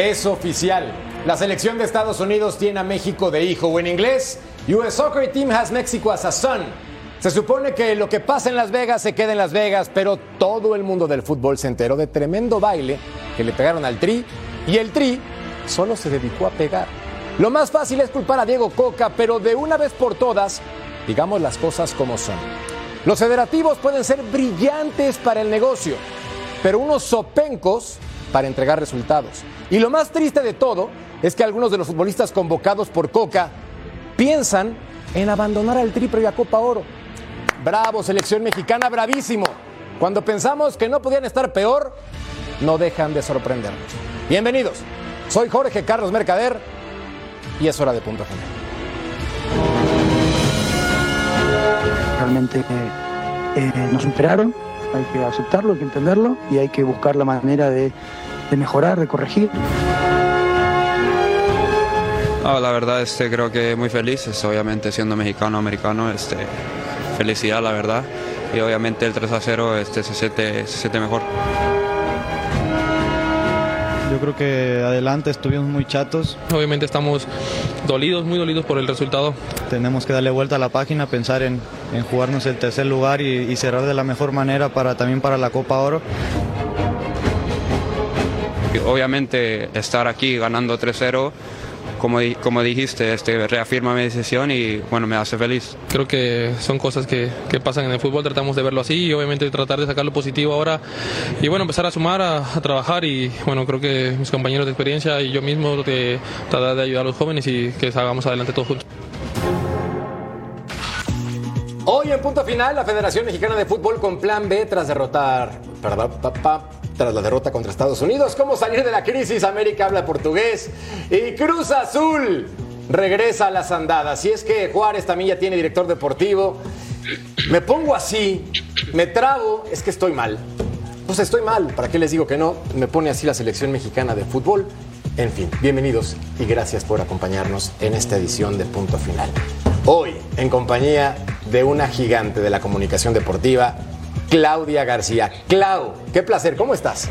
Es oficial. La selección de Estados Unidos tiene a México de hijo o en inglés, US Soccer Team has Mexico as a son. Se supone que lo que pasa en Las Vegas se queda en Las Vegas, pero todo el mundo del fútbol se enteró de tremendo baile que le pegaron al Tri y el Tri solo se dedicó a pegar. Lo más fácil es culpar a Diego Coca, pero de una vez por todas, digamos las cosas como son. Los federativos pueden ser brillantes para el negocio, pero unos sopencos para entregar resultados. Y lo más triste de todo es que algunos de los futbolistas convocados por Coca piensan en abandonar al Tri y a Copa Oro. Bravo, selección mexicana, bravísimo. Cuando pensamos que no podían estar peor, no dejan de sorprendernos. Bienvenidos, soy Jorge Carlos Mercader y es hora de punto final. Realmente eh, nos superaron, hay que aceptarlo, hay que entenderlo y hay que buscar la manera de, de mejorar, de corregir. No, la verdad este, creo que muy felices, obviamente siendo mexicano, americano, este, felicidad la verdad y obviamente el 3 a 0 este, se, siente, se siente mejor. Yo creo que adelante estuvimos muy chatos. Obviamente estamos dolidos, muy dolidos por el resultado. Tenemos que darle vuelta a la página, pensar en, en jugarnos el tercer lugar y, y, cerrar de la mejor manera para también para la Copa Oro. Obviamente estar aquí ganando 3-0 como, como dijiste, este, reafirma mi decisión y bueno, me hace feliz. Creo que son cosas que, que, pasan en el fútbol, tratamos de verlo así y obviamente tratar de sacar lo positivo ahora y bueno, empezar a sumar, a, a trabajar y bueno, creo que mis compañeros de experiencia y yo mismo de, tratar de ayudar a los jóvenes y que salgamos adelante todos juntos. Hoy en punto final, la Federación Mexicana de Fútbol con plan B tras derrotar, perdón, papá, tras la derrota contra Estados Unidos. ¿Cómo salir de la crisis? América habla portugués y Cruz Azul regresa a las andadas. Si es que Juárez también ya tiene director deportivo. Me pongo así, me trago, es que estoy mal. Pues estoy mal, ¿para qué les digo que no? Me pone así la selección mexicana de fútbol. En fin, bienvenidos y gracias por acompañarnos en esta edición de Punto Final. Hoy, en compañía de una gigante de la comunicación deportiva, Claudia García. Clau, qué placer, ¿cómo estás?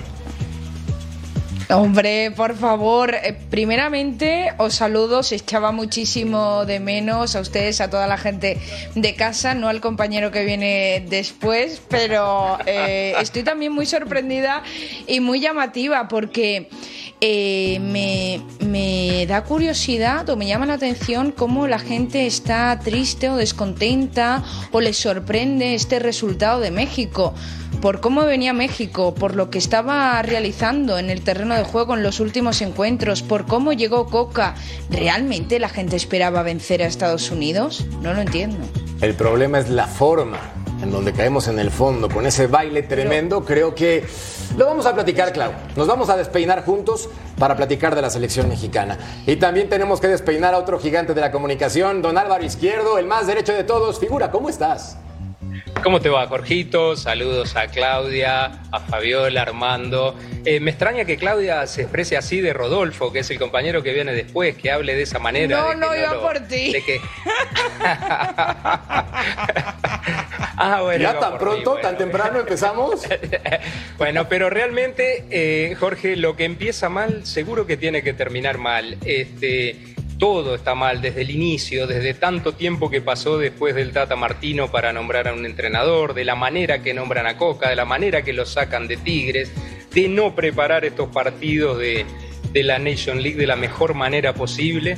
Hombre, por favor, eh, primeramente os saludo, se echaba muchísimo de menos a ustedes, a toda la gente de casa, no al compañero que viene después, pero eh, estoy también muy sorprendida y muy llamativa porque eh, me, me da curiosidad o me llama la atención cómo la gente está triste o descontenta o les sorprende este resultado de México por cómo venía México, por lo que estaba realizando en el terreno de juego en los últimos encuentros, por cómo llegó Coca. ¿Realmente la gente esperaba vencer a Estados Unidos? No lo entiendo. El problema es la forma en donde caemos en el fondo con ese baile tremendo. Creo que lo vamos a platicar, Clau. Nos vamos a despeinar juntos para platicar de la selección mexicana. Y también tenemos que despeinar a otro gigante de la comunicación, don Álvaro Izquierdo, el más derecho de todos. Figura, ¿cómo estás? ¿Cómo te va, Jorgito? Saludos a Claudia, a Fabiola, Armando. Eh, me extraña que Claudia se exprese así de Rodolfo, que es el compañero que viene después, que hable de esa manera. No, de no, iba lo- por ti. de que- ah, bueno, ¿Ya tan pronto, mí, tan temprano empezamos? Bueno, pero realmente, eh, Jorge, lo que empieza mal, seguro que tiene que terminar mal. Este, todo está mal desde el inicio, desde tanto tiempo que pasó después del Tata Martino para nombrar a un entrenador, de la manera que nombran a Coca, de la manera que lo sacan de Tigres, de no preparar estos partidos de, de la Nation League de la mejor manera posible.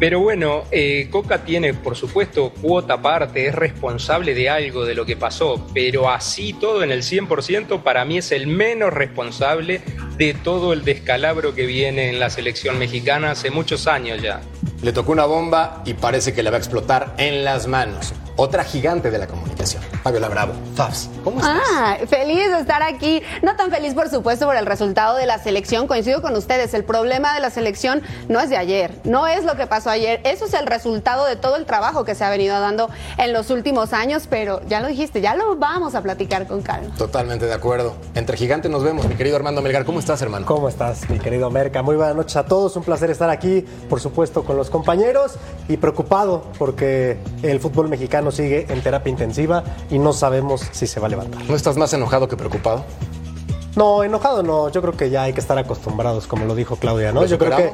Pero bueno, eh, Coca tiene, por supuesto, cuota aparte, es responsable de algo de lo que pasó, pero así todo en el 100% para mí es el menos responsable de todo el descalabro que viene en la selección mexicana hace muchos años ya. Le tocó una bomba y parece que le va a explotar en las manos otra gigante de la comunicación, Fabiola Bravo. Fabs, ¿cómo estás? Ah, feliz de estar aquí. No tan feliz, por supuesto, por el resultado de la selección. Coincido con ustedes, el problema de la selección no es de ayer, no es lo que pasó ayer. Eso es el resultado de todo el trabajo que se ha venido dando en los últimos años, pero ya lo dijiste, ya lo vamos a platicar con calma. Totalmente de acuerdo. Entre gigantes nos vemos, mi querido Armando Melgar. ¿Cómo estás, hermano? ¿Cómo estás, mi querido Merca? Muy buenas noches a todos. Un placer estar aquí, por supuesto, con los compañeros y preocupado porque el fútbol mexicano sigue en terapia intensiva y no sabemos si se va a levantar. ¿No estás más enojado que preocupado? No, enojado no. Yo creo que ya hay que estar acostumbrados, como lo dijo Claudia, ¿no? Yo creo que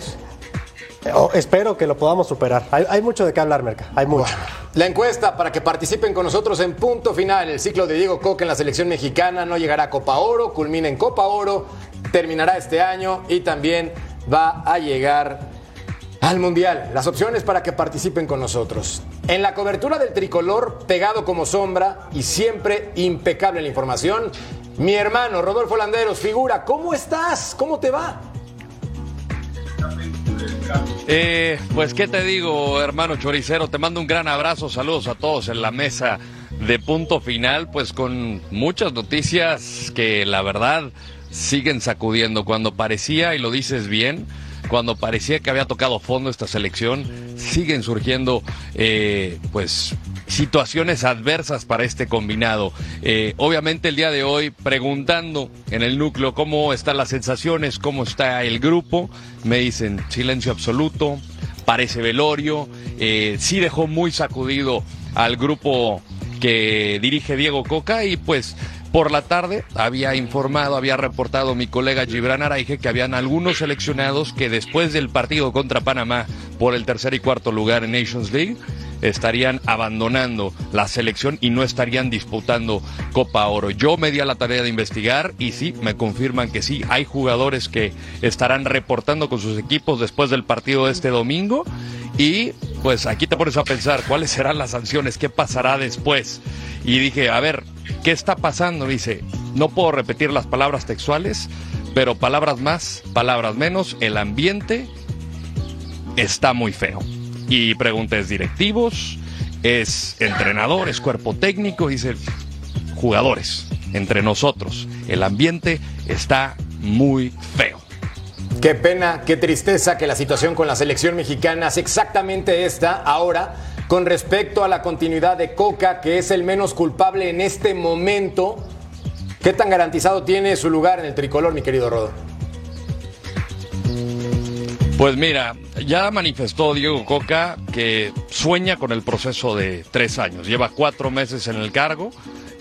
oh, espero que lo podamos superar. Hay, mucho de qué hablar, Merca. Hay mucho. la encuesta para que participen con nosotros en punto final. El ciclo de Diego Coque en la selección mexicana no llegará a Copa Oro, culmina en Copa Oro, terminará este año y también va a llegar al Mundial. Las opciones para que participen con nosotros. En la cobertura del tricolor, pegado como sombra y siempre impecable la información, mi hermano Rodolfo Landeros, figura, ¿cómo estás? ¿Cómo te va? Eh, pues qué te digo, hermano choricero, te mando un gran abrazo, saludos a todos en la mesa de punto final, pues con muchas noticias que la verdad siguen sacudiendo cuando parecía, y lo dices bien, cuando parecía que había tocado fondo esta selección, siguen surgiendo eh, pues situaciones adversas para este combinado. Eh, obviamente el día de hoy preguntando en el núcleo cómo están las sensaciones, cómo está el grupo, me dicen silencio absoluto, parece velorio, eh, sí dejó muy sacudido al grupo que dirige Diego Coca y pues por la tarde había informado, había reportado mi colega Gibran Araige que habían algunos seleccionados que después del partido contra Panamá por el tercer y cuarto lugar en Nations League estarían abandonando la selección y no estarían disputando Copa Oro. Yo me di a la tarea de investigar y sí, me confirman que sí, hay jugadores que estarán reportando con sus equipos después del partido de este domingo y pues aquí te pones a pensar cuáles serán las sanciones, qué pasará después. Y dije, a ver, ¿qué está pasando? Dice, no puedo repetir las palabras textuales, pero palabras más, palabras menos, el ambiente está muy feo. Y preguntas directivos, es entrenador, es cuerpo técnico, dice jugadores, entre nosotros. El ambiente está muy feo. Qué pena, qué tristeza que la situación con la selección mexicana es exactamente esta ahora con respecto a la continuidad de Coca, que es el menos culpable en este momento. ¿Qué tan garantizado tiene su lugar en el tricolor, mi querido Rodo? Pues mira, ya manifestó Diego Coca que sueña con el proceso de tres años. Lleva cuatro meses en el cargo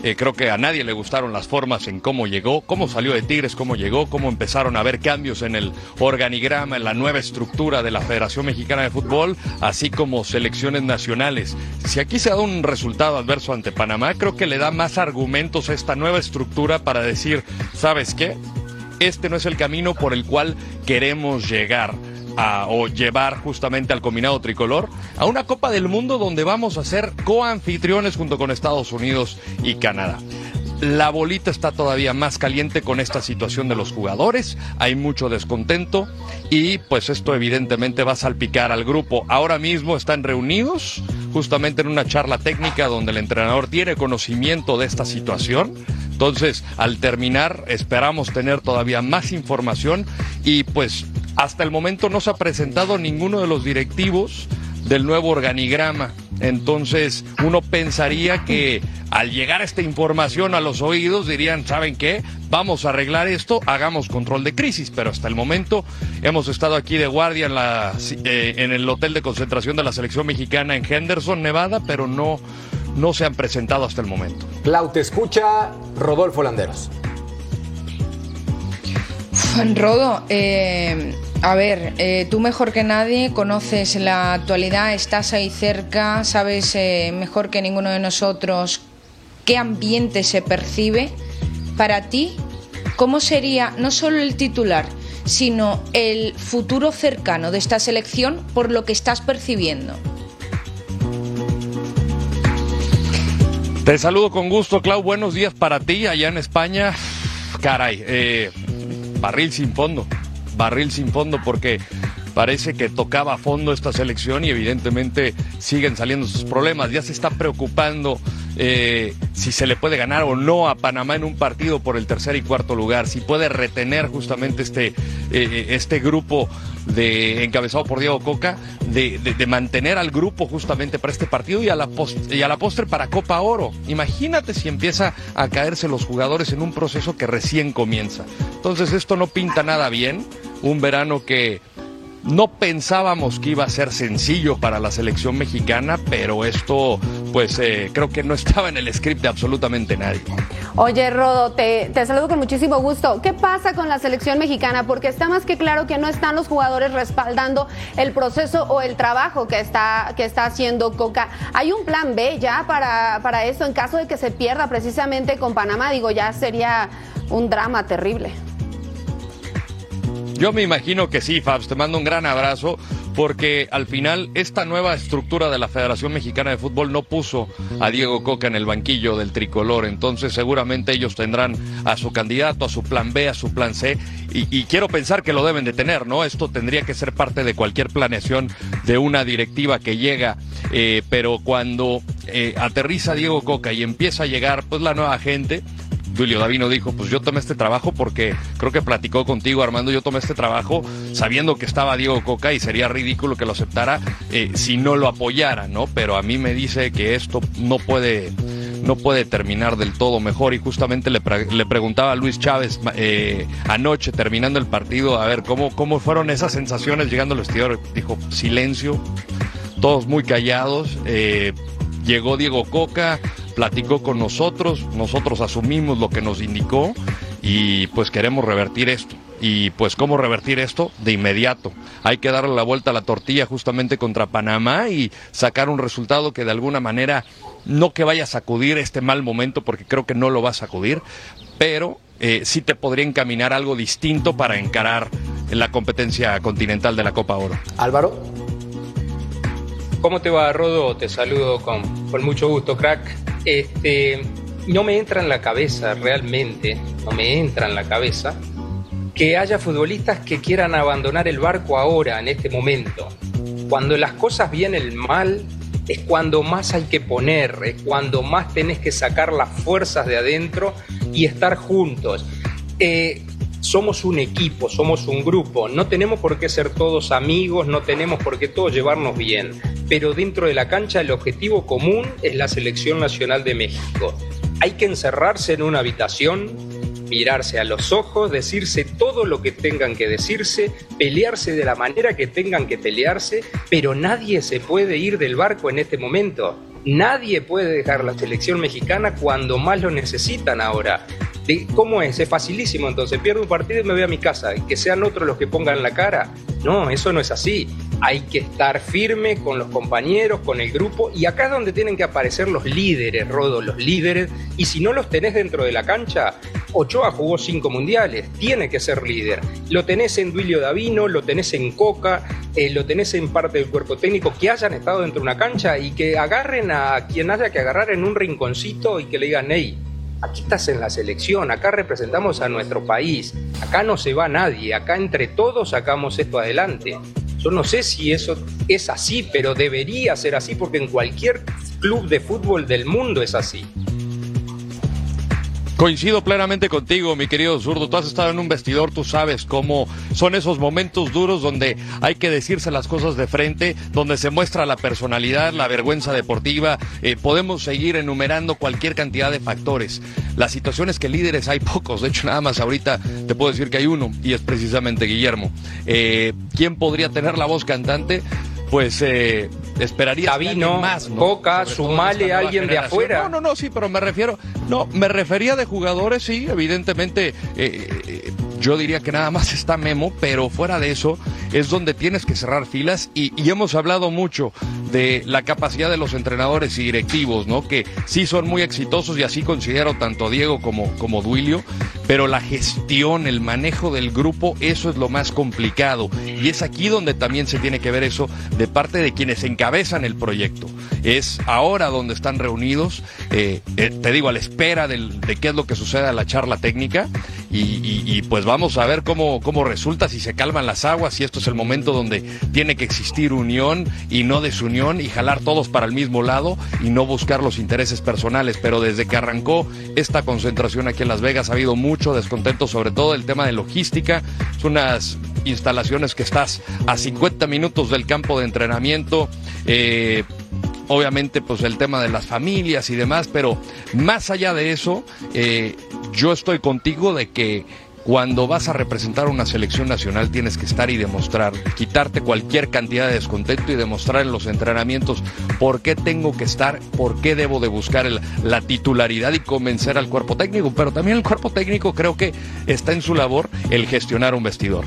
eh, creo que a nadie le gustaron las formas en cómo llegó, cómo salió de Tigres, cómo llegó, cómo empezaron a haber cambios en el organigrama, en la nueva estructura de la Federación Mexicana de Fútbol, así como selecciones nacionales. Si aquí se da un resultado adverso ante Panamá, creo que le da más argumentos a esta nueva estructura para decir, ¿sabes qué? Este no es el camino por el cual queremos llegar o llevar justamente al combinado tricolor a una Copa del Mundo donde vamos a ser coanfitriones junto con Estados Unidos y Canadá. La bolita está todavía más caliente con esta situación de los jugadores, hay mucho descontento y pues esto evidentemente va a salpicar al grupo. Ahora mismo están reunidos justamente en una charla técnica donde el entrenador tiene conocimiento de esta situación. Entonces, al terminar, esperamos tener todavía más información y pues hasta el momento no se ha presentado ninguno de los directivos del nuevo organigrama. Entonces uno pensaría que al llegar esta información a los oídos dirían, ¿saben qué? Vamos a arreglar esto, hagamos control de crisis. Pero hasta el momento hemos estado aquí de guardia en, eh, el hotel de concentración de la selección mexicana en Henderson, Nevada, pero no, no se han presentado hasta el momento. Clau, te escucha Rodolfo Landeros. Rodo, eh, a ver, eh, tú mejor que nadie conoces la actualidad, estás ahí cerca, sabes eh, mejor que ninguno de nosotros qué ambiente se percibe. Para ti, ¿cómo sería no solo el titular, sino el futuro cercano de esta selección por lo que estás percibiendo. Te saludo con gusto, Clau. Buenos días para ti allá en España. Caray, eh, barril sin fondo. Barril sin fondo porque parece que tocaba a fondo esta selección y evidentemente siguen saliendo sus problemas. Ya se está preocupando eh, si se le puede ganar o no a Panamá en un partido por el tercer y cuarto lugar, si puede retener justamente este, eh, este grupo de encabezado por Diego Coca, de, mantener al grupo justamente para este partido y a, la y a la postre para Copa Oro. Imagínate si empieza a caerse los jugadores en un proceso que recién comienza. Entonces esto no pinta nada bien, un verano que no pensábamos que iba a ser sencillo para la selección mexicana, pero esto pues eh, creo que no estaba en el script de absolutamente nadie. Oye, Rodo, te, te, saludo con muchísimo gusto. ¿Qué pasa con la selección mexicana? Porque está más que claro que no están los jugadores respaldando el proceso o el trabajo que está, que está haciendo Coca. ¿Hay un plan B ya para, para esto en caso de que se pierda precisamente con Panamá? Digo, ya sería un drama terrible. Yo me imagino que sí, Fabs. Te mando un gran abrazo porque al final esta nueva estructura de la Federación Mexicana de Fútbol no puso a Diego Coca en el banquillo del tricolor. Entonces seguramente ellos tendrán a su candidato, a su plan B, a su plan C. Y, quiero pensar que lo deben de tener, ¿no? Esto tendría que ser parte de cualquier planeación de una directiva que llega. Eh, pero cuando eh, aterriza Diego Coca y empieza a llegar pues la nueva gente, Julio Davino dijo, pues yo tomé este trabajo porque creo que platicó contigo Armando, yo tomé este trabajo sabiendo que estaba Diego Coca y sería ridículo que lo aceptara eh, si no lo apoyara, ¿no? Pero a mí me dice que esto no puede no puede terminar del todo mejor y justamente le, le preguntaba a Luis Chávez eh, anoche terminando el partido a ver cómo, cómo fueron esas sensaciones llegando al vestidor. Dijo, silencio, todos muy callados. Eh, llegó Diego Coca, platicó con nosotros, nosotros asumimos lo que nos indicó y pues queremos revertir esto. Y pues cómo revertir esto de inmediato. Hay que darle la vuelta a la tortilla justamente contra Panamá y sacar un resultado que de alguna manera no que vaya a sacudir este mal momento porque creo que no lo va a sacudir, pero eh, sí te podría encaminar algo distinto para encarar la competencia continental de la Copa Oro. Álvaro. ¿Cómo te va, Rodo? Te saludo con, con mucho gusto, crack. Este, no me entra en la cabeza realmente, no me entra en la cabeza que haya futbolistas que quieran abandonar el barco ahora, en este momento. Cuando las cosas vienen mal, es cuando más hay que poner, es cuando más tenés que sacar las fuerzas de adentro y estar juntos. Eh, somos un equipo, somos un grupo, no tenemos por qué ser todos amigos, no tenemos por qué todos llevarnos bien, pero dentro de la cancha el objetivo común es la selección nacional de México. Hay que encerrarse en una habitación, mirarse a los ojos, decirse todo lo que tengan que decirse, pelearse de la manera que tengan que pelearse, pero nadie se puede ir del barco en este momento. Nadie puede dejar la selección mexicana cuando más lo necesitan ahora. ¿Cómo es? Es facilísimo entonces. Pierdo un partido y me voy a mi casa. Que sean otros los que pongan la cara. No, eso no es así. Hay que estar firme con los compañeros, con el grupo. Y acá es donde tienen que aparecer los líderes, Rodo, los líderes. Y si no los tenés dentro de la cancha, Ochoa jugó cinco mundiales. Tiene que ser líder. Lo tenés en Duilio Davino, lo tenés en Coca, eh, lo tenés en parte del cuerpo técnico. Que hayan estado dentro de una cancha y que agarren a quien haya que agarrar en un rinconcito y que le digan, hey, Aquí estás en la selección, acá representamos a nuestro país, acá no se va nadie, acá entre todos sacamos esto adelante. Yo no sé si eso es así, pero debería ser así porque en cualquier club de fútbol del mundo es así. Coincido plenamente contigo, mi querido zurdo. Tú has estado en un vestidor, tú sabes cómo son esos momentos duros donde hay que decirse las cosas de frente, donde se muestra la personalidad, la vergüenza deportiva. Eh, podemos seguir enumerando cualquier cantidad de factores. La situación es que líderes hay pocos. De hecho, nada más ahorita te puedo decir que hay uno y es precisamente Guillermo. Eh, ¿Quién podría tener la voz cantante? Pues eh, esperaría Sabino, más, ¿no? Boca, sumale a alguien de afuera. No, no, no, sí, pero me refiero, no, me refería de jugadores, sí, evidentemente, eh, eh, yo diría que nada más está Memo, pero fuera de eso es donde tienes que cerrar filas y, hemos hablado mucho de la capacidad de los entrenadores y directivos, ¿no? Que sí son muy exitosos y así considero tanto Diego como, como Duilio, pero la gestión, el manejo del grupo, eso es lo más complicado. Y es aquí donde también se tiene que ver eso de parte de quienes encabezan el proyecto. Es ahora donde están reunidos, eh, eh, te digo, a la espera de qué es lo que sucede a la charla técnica y, pues vamos a ver cómo, cómo resulta, si se calman las aguas, si esto es el momento donde tiene que existir unión y no desunión y jalar todos para el mismo lado y no buscar los intereses personales. Pero desde que arrancó esta concentración aquí en Las Vegas ha habido mucho descontento, sobre todo el tema de logística. Son unas instalaciones que estás a 50 minutos del campo de entrenamiento. Eh, obviamente pues el tema de las familias y demás, pero más allá de eso, eh, yo estoy contigo de que cuando vas a representar una selección nacional tienes que estar y demostrar, quitarte cualquier cantidad de descontento y demostrar en los entrenamientos por qué tengo que estar, por qué debo de buscar la titularidad y convencer al cuerpo técnico, pero también el cuerpo técnico creo que está en su labor el gestionar un vestidor.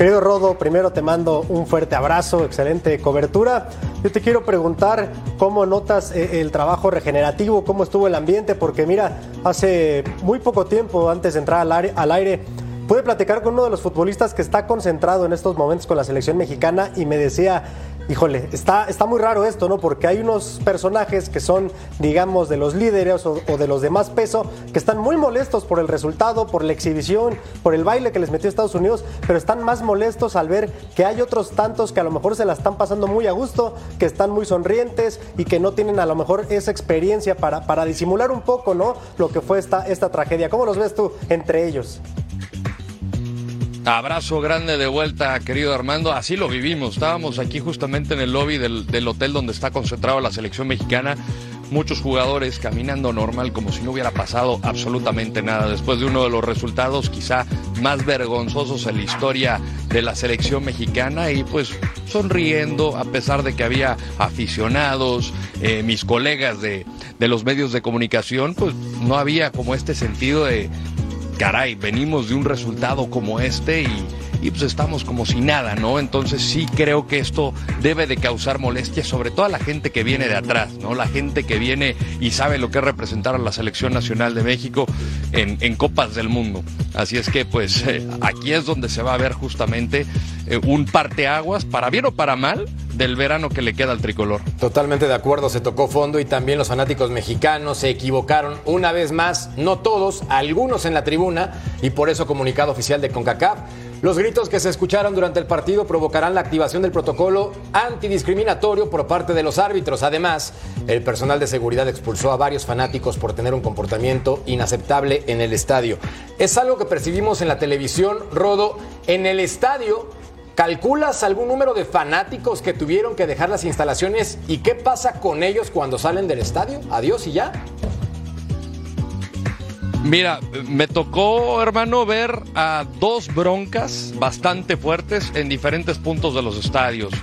Querido Rodo, primero te mando un fuerte abrazo, excelente cobertura. Yo te quiero preguntar cómo notas eh, el trabajo regenerativo, cómo estuvo el ambiente, porque mira, hace muy poco tiempo, antes de entrar al aire, al aire pude platicar con uno de los futbolistas que está concentrado en estos momentos con la selección mexicana y me decía, híjole, está, está muy raro esto, ¿no? Porque hay unos personajes que son, digamos, de los líderes o, de los de más peso, que están muy molestos por el resultado, por la exhibición, por el baile que les metió Estados Unidos, pero están más molestos al ver que hay otros tantos que a lo mejor se la están pasando muy a gusto, que están muy sonrientes y que no tienen a lo mejor esa experiencia para, para disimular un poco, ¿no? Lo que fue esta, esta tragedia. ¿Cómo los ves tú entre ellos? Abrazo grande de vuelta, querido Armando. Así lo vivimos. Estábamos aquí justamente en el lobby del, hotel donde está concentrada la selección mexicana. Muchos jugadores caminando normal como si no hubiera pasado absolutamente nada. Después de uno de los resultados quizá más vergonzosos en la historia de la selección mexicana y pues sonriendo a pesar de que había aficionados, eh, mis colegas de, de los medios de comunicación, pues no había como este sentido de caray, venimos de un resultado como este y, pues estamos como si nada, ¿no? Entonces sí creo que esto debe de causar molestia, sobre todo a la gente que viene de atrás, ¿no? La gente que viene y sabe lo que es representar a la selección nacional de México en, en Copas del Mundo. Así es que pues eh, aquí es donde se va a ver justamente eh, un parteaguas, para bien o para mal, del verano que le queda al tricolor. Totalmente de acuerdo, se tocó fondo y también los fanáticos mexicanos se equivocaron una vez más, no todos, algunos en la tribuna y por eso comunicado oficial de CONCACAF los gritos que se escucharon durante el partido provocarán la activación del protocolo antidiscriminatorio por parte de los árbitros. Además, el personal de seguridad expulsó a varios fanáticos por tener un comportamiento inaceptable en el estadio. Es algo que percibimos en la televisión, Rodo. En el estadio, ¿calculas algún número de fanáticos que tuvieron que dejar las instalaciones y qué pasa con ellos cuando salen del estadio? Adiós y ya. Mira, me tocó, hermano, ver a dos broncas bastante fuertes en diferentes puntos de los estadios.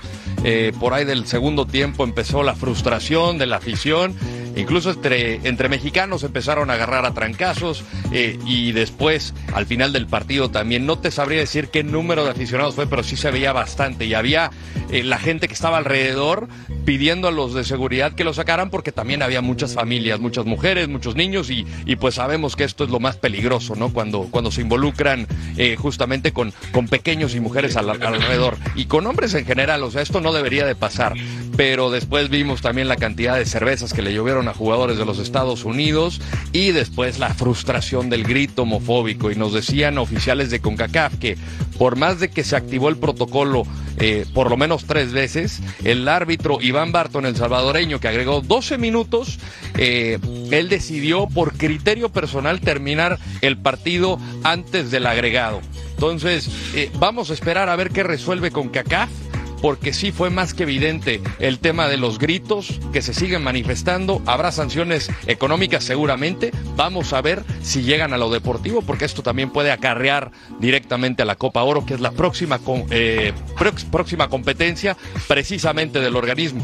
Eh, por ahí del segundo tiempo empezó la frustración de la afición Incluso entre, entre mexicanos empezaron a agarrar a trancazos eh, y después, al final del partido también, no te sabría decir qué número de aficionados fue, pero sí se veía bastante. Y había eh, la gente que estaba alrededor pidiendo a los de seguridad que lo sacaran porque también había muchas familias, muchas mujeres, muchos niños y, y pues sabemos que esto es lo más peligroso, ¿no? Cuando, cuando se involucran eh, justamente con, con pequeños y mujeres alrededor y con hombres en general, o sea, esto no debería de pasar. Pero después vimos también la cantidad de cervezas que le llovieron a jugadores de los Estados Unidos y después la frustración del grito homofóbico. Y nos decían oficiales de CONCACAF que por más de que se activó el protocolo eh, por lo menos tres veces, el árbitro Iván Barton, el salvadoreño, que agregó 12 minutos, eh, él decidió por criterio personal terminar el partido antes del agregado. Entonces, eh, vamos a esperar a ver qué resuelve CONCACAF porque sí fue más que evidente el tema de los gritos que se siguen manifestando. Habrá sanciones económicas seguramente. Vamos a ver si llegan a lo deportivo, porque esto también puede acarrear directamente a la Copa Oro, que es la próxima, eh, próxima competencia precisamente del organismo.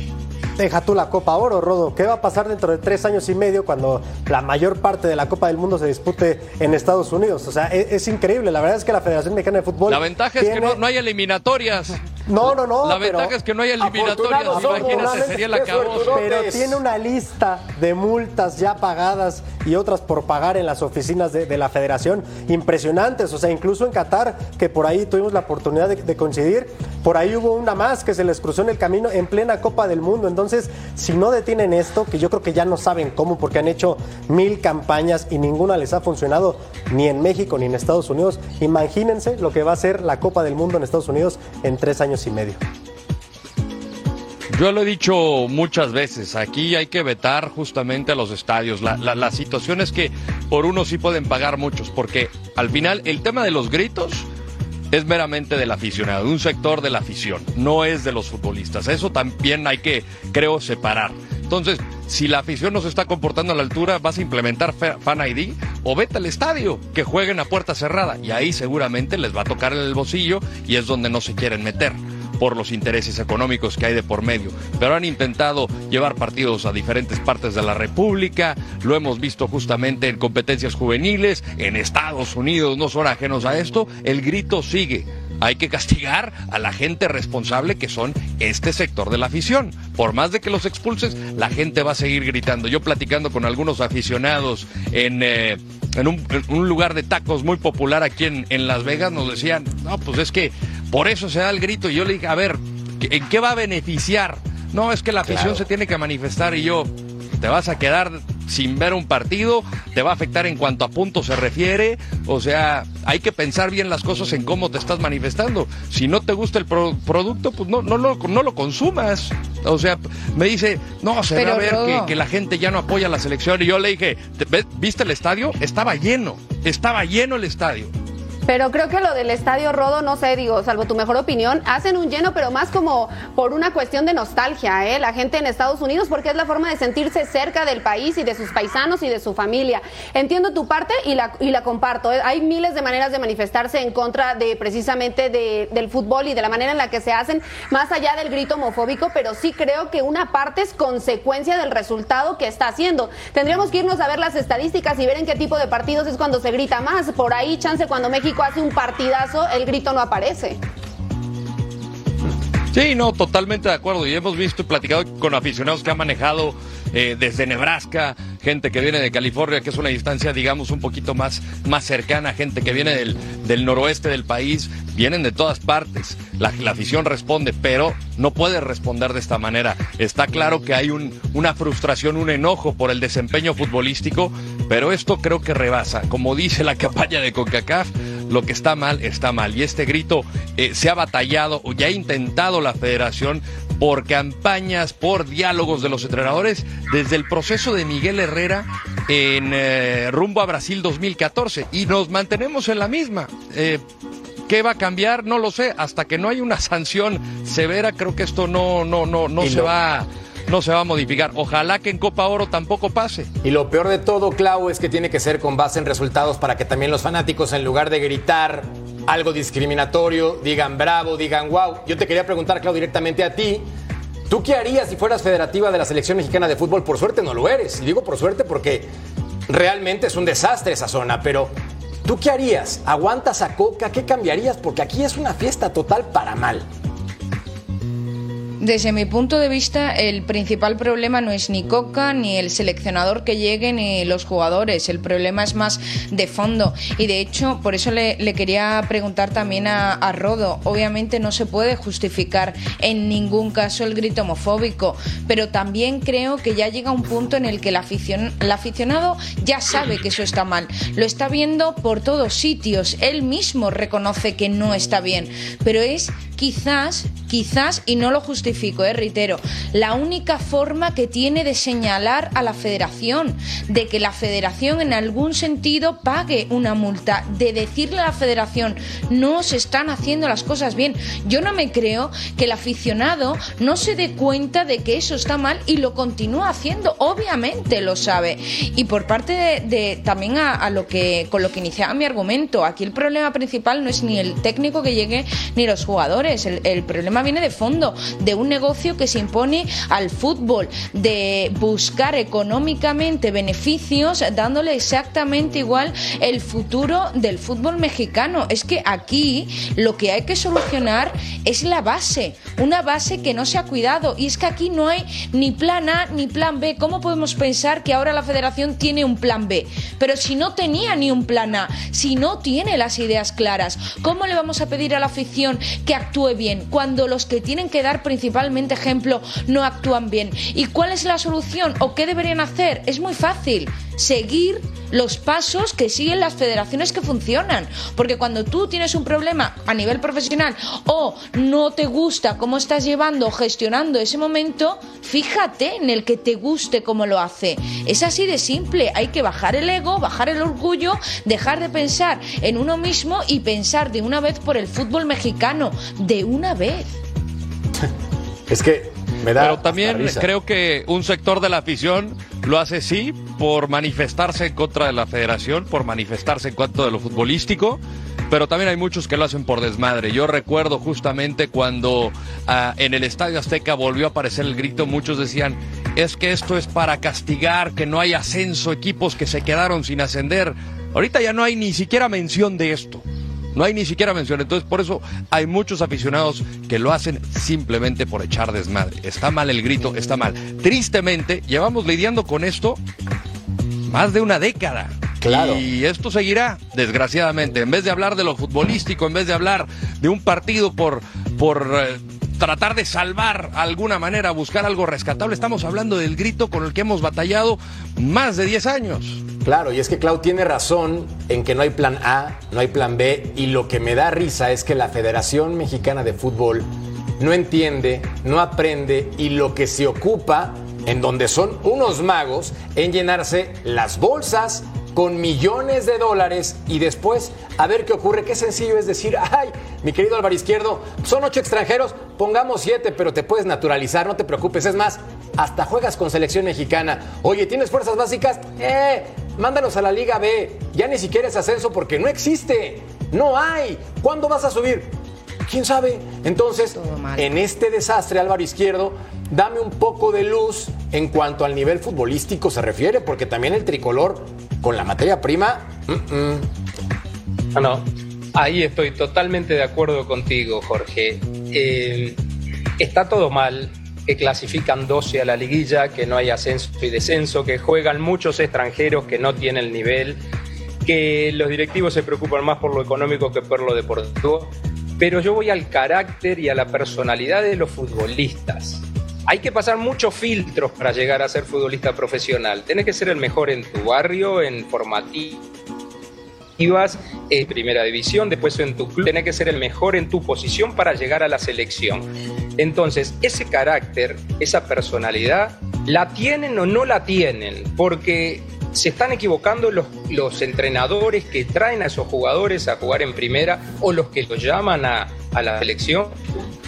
Deja tú la Copa Oro, Rodo. ¿Qué va a pasar dentro de tres años y medio cuando la mayor parte de la Copa del Mundo se dispute en Estados Unidos? O sea, es, increíble. La verdad es que la Federación Mexicana de Fútbol. La ventaja es que no, hay eliminatorias. No, no, no. La pero ventaja es que no hay eliminatorias. Imagínate, sería la caos. Pero tiene una lista de multas ya pagadas y otras por pagar en las oficinas de, de la federación impresionantes. O sea, incluso en Qatar, que por ahí tuvimos la oportunidad de, de coincidir, por ahí hubo una más que se les cruzó en el camino en plena Copa del Mundo. Entonces, si no detienen esto, que yo creo que ya no saben cómo, porque han hecho mil campañas y ninguna les ha funcionado ni en México ni en Estados Unidos, imagínense lo que va a ser la Copa del Mundo en Estados Unidos en tres años y medio. Yo lo he dicho muchas veces, aquí hay que vetar justamente a los estadios. La, la, la situación es que por uno sí pueden pagar muchos, porque al final el tema de los gritos es meramente del aficionado, de un sector de la afición, no es de los futbolistas. Eso también hay que, creo, separar. Entonces, si la afición no se está comportando a la altura, vas a implementar Fa- Fan ID o vete al estadio, que jueguen a puerta cerrada. Y ahí seguramente les va a tocar el bolsillo y es donde no se quieren meter por los intereses económicos que hay de por medio. Pero han intentado llevar partidos a diferentes partes de la República, lo hemos visto justamente en competencias juveniles, en Estados Unidos no son ajenos a esto, el grito sigue. Hay que castigar a la gente responsable que son este sector de la afición. Por más de que los expulses, la gente va a seguir gritando. Yo platicando con algunos aficionados en, eh, un, en un lugar de tacos muy popular aquí en, en Las Vegas, nos decían, no, pues es que por eso se da el grito. Y yo le dije, a ver, ¿en qué va a beneficiar? No, es que la afición Claro. se tiene que manifestar y yo, te vas a quedar sin ver un partido, te va a afectar en cuanto a puntos se refiere, o sea, hay que pensar bien las cosas en cómo te estás manifestando. Si no te gusta el pro- producto, pues no, no, lo, no lo consumas. O sea, me dice, no, se va a ver que, que la gente ya no apoya la selección. Y yo le dije, "¿Te- ves- ¿viste el estadio? Estaba lleno, estaba lleno el estadio. Pero creo que lo del Estadio Rodo, no sé, digo, salvo tu mejor opinión, hacen un lleno, pero más como por una cuestión de nostalgia, ¿eh? La gente en Estados Unidos, porque es la forma de sentirse cerca del país y de sus paisanos y de su familia. Entiendo tu parte y la, y la comparto. ¿eh? Hay miles de maneras de manifestarse en contra de precisamente de- del fútbol y de la manera en la que se hacen, más allá del grito homofóbico, pero sí creo que una parte es consecuencia del resultado que está haciendo. Tendríamos que irnos a ver las estadísticas y ver en qué tipo de partidos es cuando se grita más. Por ahí, chance, cuando México hace un partidazo, el grito no aparece. Sí, no, totalmente de acuerdo. Y hemos visto y platicado con aficionados que han manejado eh, desde Nebraska, gente que viene de California, que es una distancia, digamos, un poquito más, más cercana, gente que viene del, del noroeste del país, vienen de todas partes. La, afición responde, pero no puede responder de esta manera. Está claro que hay un, una frustración, un enojo por el desempeño futbolístico, pero esto creo que rebasa. Como dice la campaña de CONCACAF, lo que está mal, está mal. Y este grito eh, se ha batallado o ya ha intentado la federación por campañas, por diálogos de los entrenadores, desde el proceso de Miguel Herrera en eh, rumbo a Brasil 2014. Y nos mantenemos en la misma. Eh, ¿Qué va a cambiar? No lo sé. Hasta que no hay una sanción severa, creo que esto no, no, no, no Y se va. No se va a modificar. Ojalá que en Copa Oro tampoco pase. Y lo peor de todo, Clau, es que tiene que ser con base en resultados para que también los fanáticos, en lugar de gritar algo discriminatorio, digan bravo, digan wow. Yo te quería preguntar, Clau, directamente a ti. ¿Tú qué harías si fueras federativa de la selección mexicana de fútbol? Por suerte no lo eres. Digo por suerte porque realmente es un desastre esa zona, pero ¿tú qué harías? ¿Aguantas a Coca? ¿Qué cambiarías? Porque aquí es una fiesta total para mal. Desde mi punto de vista, el principal problema no es ni Coca, ni el seleccionador que llegue, ni los jugadores. El problema es más de fondo. Y de hecho, por eso le, quería preguntar también a, Rodo. Obviamente no se puede justificar en ningún caso el grito homofóbico, pero también creo que ya llega un punto en el que el aficionado ya sabe que eso está mal. Lo está viendo por todos sitios. Él mismo reconoce que no está bien. Pero es quizás, quizás, y no lo justifico, eh, reitero, la única forma que tiene de señalar a la federación, de que la federación en algún sentido pague una multa, de decirle a la federación, no se están haciendo las cosas bien. Yo no me creo que el aficionado no se dé cuenta de que eso está mal y lo continúa haciendo, obviamente lo sabe. Y por parte de, también a, a lo que con lo que iniciaba mi argumento, aquí el problema principal no es ni el técnico que llegue ni los jugadores, el, el problema viene de fondo, de un negocio que se impone al fútbol, de buscar económicamente beneficios, dándole exactamente igual el futuro del fútbol mexicano. Es que aquí lo que hay que solucionar es la base, una base que no se ha cuidado. Y es que aquí no hay ni plan A ni plan B. ¿Cómo podemos pensar que ahora la federación tiene un plan B? Pero si no tenía ni un plan A, si no tiene las ideas claras, ¿cómo le vamos a pedir a la afición que actúe bien cuando los que tienen que dar principalmente ejemplo no actúan bien? ¿Y cuál es la solución o qué deberían hacer? Es muy fácil seguir los pasos que siguen las federaciones que funcionan. Porque cuando tú tienes un problema a nivel profesional o no te gusta cómo estás llevando o gestionando ese momento, fíjate en el que te guste cómo lo hace. Es así de simple. Hay que bajar el ego, bajar el orgullo, dejar de pensar en uno mismo y pensar de una vez por el fútbol mexicano. De una vez. Es que me da Pero también creo que un sector de la afición lo hace sí por manifestarse en contra de la federación, por manifestarse en contra de lo futbolístico, pero también hay muchos que lo hacen por desmadre. Yo recuerdo justamente cuando ah, en el Estadio Azteca volvió a aparecer el grito, muchos decían, es que esto es para castigar, que no hay ascenso, equipos que se quedaron sin ascender. Ahorita ya no hay ni siquiera mención de esto. No hay ni siquiera mención. Entonces, por eso hay muchos aficionados que lo hacen simplemente por echar desmadre. Está mal el grito, está mal. Tristemente, llevamos lidiando con esto más de una década. Claro. Y esto seguirá, desgraciadamente. En vez de hablar de lo futbolístico, en vez de hablar de un partido por, por eh, tratar de salvar de alguna manera, buscar algo rescatable, estamos hablando del grito con el que hemos batallado más de 10 años. Claro, y es que Clau tiene razón en que no hay plan A, no hay plan B, y lo que me da risa es que la Federación Mexicana de Fútbol no entiende, no aprende, y lo que se ocupa, en donde son unos magos, en llenarse las bolsas con millones de dólares y después a ver qué ocurre. Qué sencillo es decir, ay, mi querido Álvaro Izquierdo, son ocho extranjeros, pongamos siete, pero te puedes naturalizar, no te preocupes. Es más, hasta juegas con selección mexicana. Oye, ¿tienes fuerzas básicas? Eh, mándanos a la Liga B. Ya ni siquiera es ascenso porque no existe. No hay. ¿Cuándo vas a subir? ¿Quién sabe? Entonces, en este desastre, Álvaro Izquierdo, dame un poco de luz en cuanto al nivel futbolístico se refiere, porque también el tricolor con la materia prima. no. Ahí estoy totalmente de acuerdo contigo, Jorge. Eh, está todo mal, que clasifican 12 a la liguilla, que no hay ascenso y descenso, que juegan muchos extranjeros que no tienen el nivel, que los directivos se preocupan más por lo económico que por lo deportivo. Pero yo voy al carácter y a la personalidad de los futbolistas. Hay que pasar muchos filtros para llegar a ser futbolista profesional. Tienes que ser el mejor en tu barrio, en formativo ibas en primera división, después en tu club, tenés que ser el mejor en tu posición para llegar a la selección. Entonces, ese carácter, esa personalidad, ¿la tienen o no la tienen? Porque se están equivocando los, los entrenadores que traen a esos jugadores a jugar en primera o los que los llaman a, a la selección,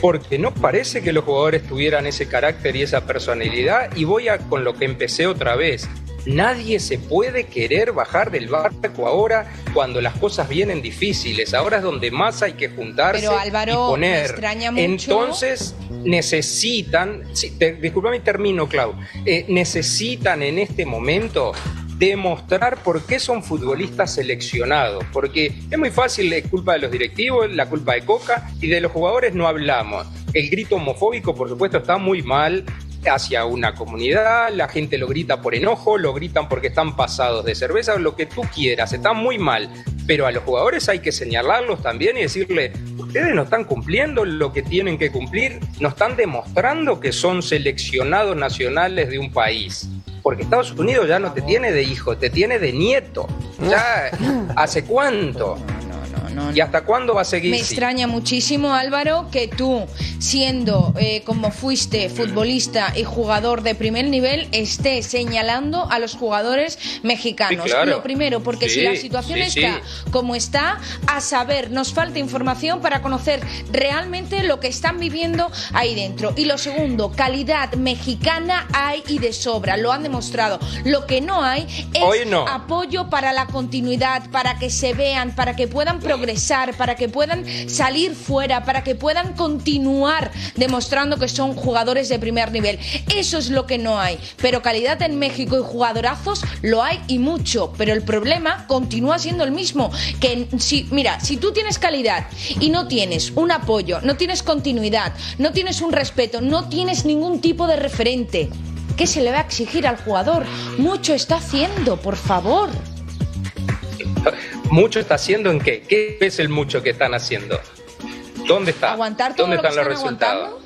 porque no parece que los jugadores tuvieran ese carácter y esa personalidad. Y voy a con lo que empecé otra vez. Nadie se puede querer bajar del barco ahora cuando las cosas vienen difíciles. Ahora es donde más hay que juntarse Pero, Álvaro, y me poner. extraña mucho- Entonces necesitan, sí, te- disculpame y termino, Clau. Eh, necesitan en este momento demostrar por qué son futbolistas seleccionados. Porque es muy fácil, es culpa de los directivos, la culpa de Coca y de los jugadores no hablamos. El grito homofóbico, por supuesto, está muy mal hacia una comunidad, la gente lo grita por enojo, lo gritan porque están pasados de cerveza, lo que tú quieras, está muy mal. Pero a los jugadores hay que señalarlos también y decirle, ustedes no están cumpliendo lo que tienen que cumplir, no están demostrando que son seleccionados nacionales de un país. Porque Estados Unidos ya no te tiene de hijo, te tiene de nieto. Ya, ¿hace cuánto? ¿Y hasta cuándo va a seguir? Me Sí. extraña muchísimo, Álvaro, que tú, siendo eh, como fuiste futbolista y jugador de primer nivel, estés señalando a los jugadores mexicanos. Sí, claro. Lo primero, porque si Sí, la situación sí, está sí. como está, a saber, nos falta información para conocer realmente lo que están viviendo ahí dentro. Y lo segundo, calidad mexicana hay y de sobra, lo han demostrado. Lo que no hay es Hoy no. apoyo para la continuidad, para que se vean, para que puedan progresar para que puedan salir fuera, para que puedan continuar demostrando que son jugadores de primer nivel. Eso es lo que no hay. Pero calidad en México y jugadorazos lo hay y mucho. Pero el problema continúa siendo el mismo. Que si, mira, si tú tienes calidad y no tienes un apoyo, no tienes continuidad, no tienes un respeto, no tienes ningún tipo de referente, ¿qué se le va a exigir al jugador? Mucho está haciendo, por favor. ¿Mucho está haciendo en qué? ¿Qué es el mucho que están haciendo? ¿Dónde está? ¿Aguantar todo ¿Dónde lo que están los están resultados?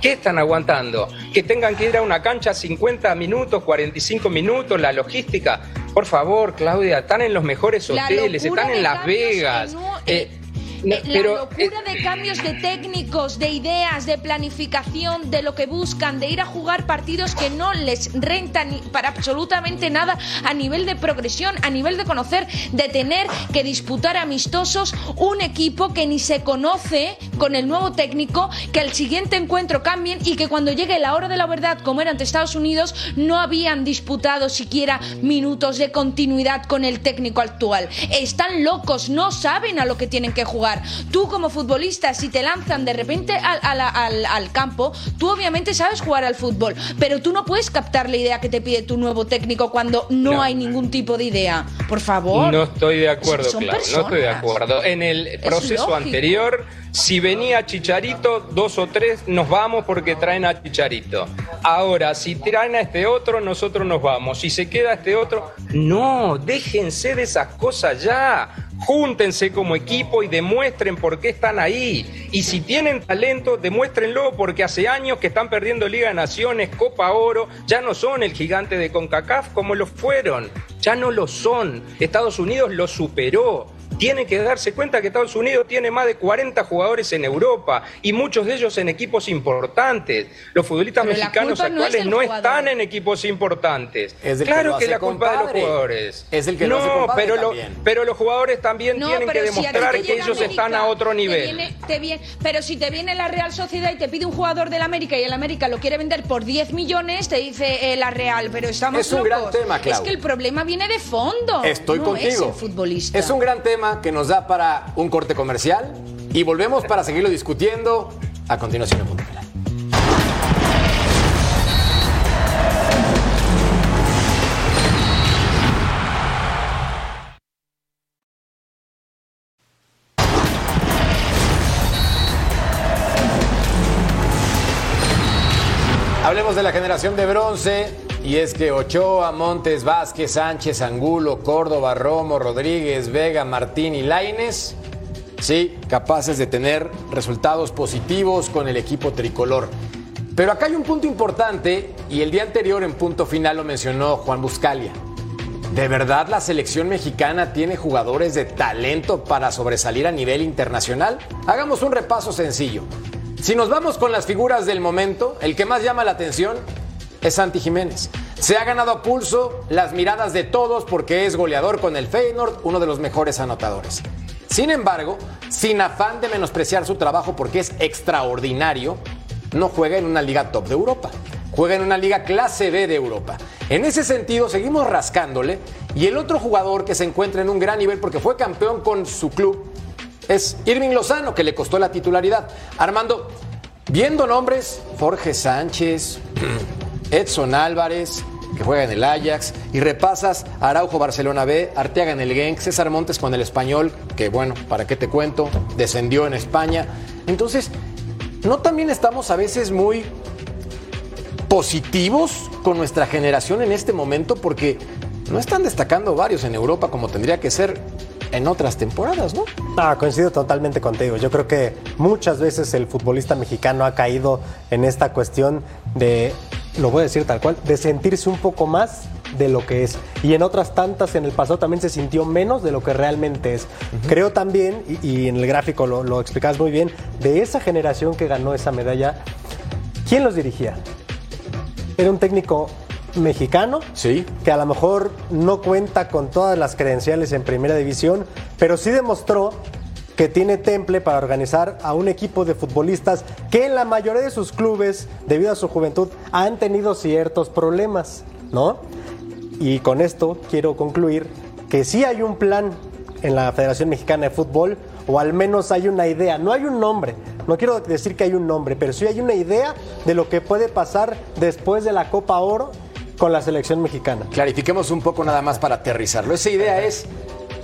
¿Qué están aguantando? ¿Que tengan que ir a una cancha 50 minutos, 45 minutos, la logística? Por favor, Claudia, están en los mejores La hoteles, están en Las Vegas. no- Eh, Eh, no, la pero, locura de cambios de técnicos, de ideas, de planificación, de lo que buscan, de ir a jugar partidos que no les rentan para absolutamente nada a nivel de progresión, a nivel de conocer, de tener que disputar amistosos un equipo que ni se conoce con el nuevo técnico, que al siguiente encuentro cambien y que cuando llegue la hora de la verdad, como era ante Estados Unidos, no habían disputado siquiera minutos de continuidad con el técnico actual. Están locos, no saben a lo que tienen que jugar. Tú como futbolista, si te lanzan de repente al, al- al- al campo, tú obviamente sabes jugar al fútbol, pero tú no puedes captar la idea que te pide tu nuevo técnico cuando no, No. hay ningún tipo de idea. Por favor. No estoy de acuerdo, Clau, no estoy de acuerdo. En el proceso anterior, si venía Chicharito, dos o tres nos vamos porque traen a Chicharito. Ahora, si traen a este otro, nosotros nos vamos. Si se queda este otro, no, déjense de esas cosas ya. Júntense como equipo y demuestren por qué están ahí. Y si tienen talento, demuéstrenlo porque hace años que están perdiendo Liga de Naciones, Copa Oro, ya no son el gigante de CONCACAF como lo fueron. Ya no lo son. Estados Unidos lo superó. Tienen que darse cuenta que Estados Unidos tiene más de 40 jugadores en Europa y muchos de ellos en equipos importantes. Los futbolistas Pero mexicanos culpa no es actuales no, están en equipos importantes. Es que claro lo que, hace la culpa es de los compadre. jugadores. Es el que lo no, hace compadre pero, lo- pero los jugadores también No, tienen que si demostrar que ellos América, están a otro te nivel. viene- te viene- pero si te viene la Real Sociedad y te pide un jugador del América y el América lo quiere vender por 10 millones, te dice eh, la Real, pero estamos Es un gran locos. tema, Clau. Es que el problema viene de fondo. Estoy no contigo. Es el futbolista. Es un gran tema que nos da para un corte comercial. Y volvemos para seguirlo discutiendo a continuación en Punto de la generación de bronce y es que Ochoa, Montes, Vázquez, Sánchez, Angulo, Córdoba, Romo, Rodríguez, Vega, Martín y Laines, sí, capaces de tener resultados positivos con el equipo tricolor. Pero acá hay un punto importante y el día anterior en punto final lo mencionó Juan Buscalia. ¿De verdad la selección mexicana tiene jugadores de talento para sobresalir a nivel internacional? Hagamos un repaso sencillo. Si nos vamos con las figuras del momento, el que más llama la atención es Santi Jiménez. Se ha ganado a pulso las miradas de todos porque es goleador con el Feyenoord, uno de los mejores anotadores. Sin embargo, sin afán de menospreciar su trabajo porque es extraordinario, no juega en una liga top de Europa. Juega en una liga clase B de Europa. En ese sentido, seguimos rascándole. Y el otro jugador que se encuentra en un gran nivel porque fue campeón con su club es Irving Lozano, que le costó la titularidad. Armando, viendo nombres, Jorge Sánchez, Edson Álvarez, que juega en el Ajax, y repasas Araujo Barcelona B, Arteaga en el Genk, César Montes con el Español, que bueno, ¿para qué te cuento? Descendió en España. Entonces, ¿no también estamos a veces muy positivos con nuestra generación en este momento? Porque no están destacando varios en Europa como tendría que ser en otras temporadas, ¿no? Ah, coincido totalmente contigo. Yo creo que muchas veces el futbolista mexicano ha caído en esta cuestión de, lo voy a decir tal cual, de sentirse un poco más de lo que es. Y en otras tantas en el pasado también se sintió menos de lo que realmente es. Creo también, y, y en el gráfico lo, lo explicas muy bien, de esa generación que ganó esa medalla, ¿quién los dirigía? Era un técnico mexicano, sí. que a lo mejor no cuenta con todas las credenciales en primera división, pero sí demostró que tiene temple para organizar a un equipo de futbolistas que en la mayoría de sus clubes, debido a su juventud, han tenido ciertos problemas, ¿no? Y con esto quiero concluir que sí hay un plan en la Federación Mexicana de Fútbol, o al menos hay una idea, no hay un nombre, no quiero decir que hay un nombre, pero sí hay una idea de lo que puede pasar después de la Copa Oro con la selección mexicana. Clarifiquemos un poco nada más para aterrizarlo. Esa idea es,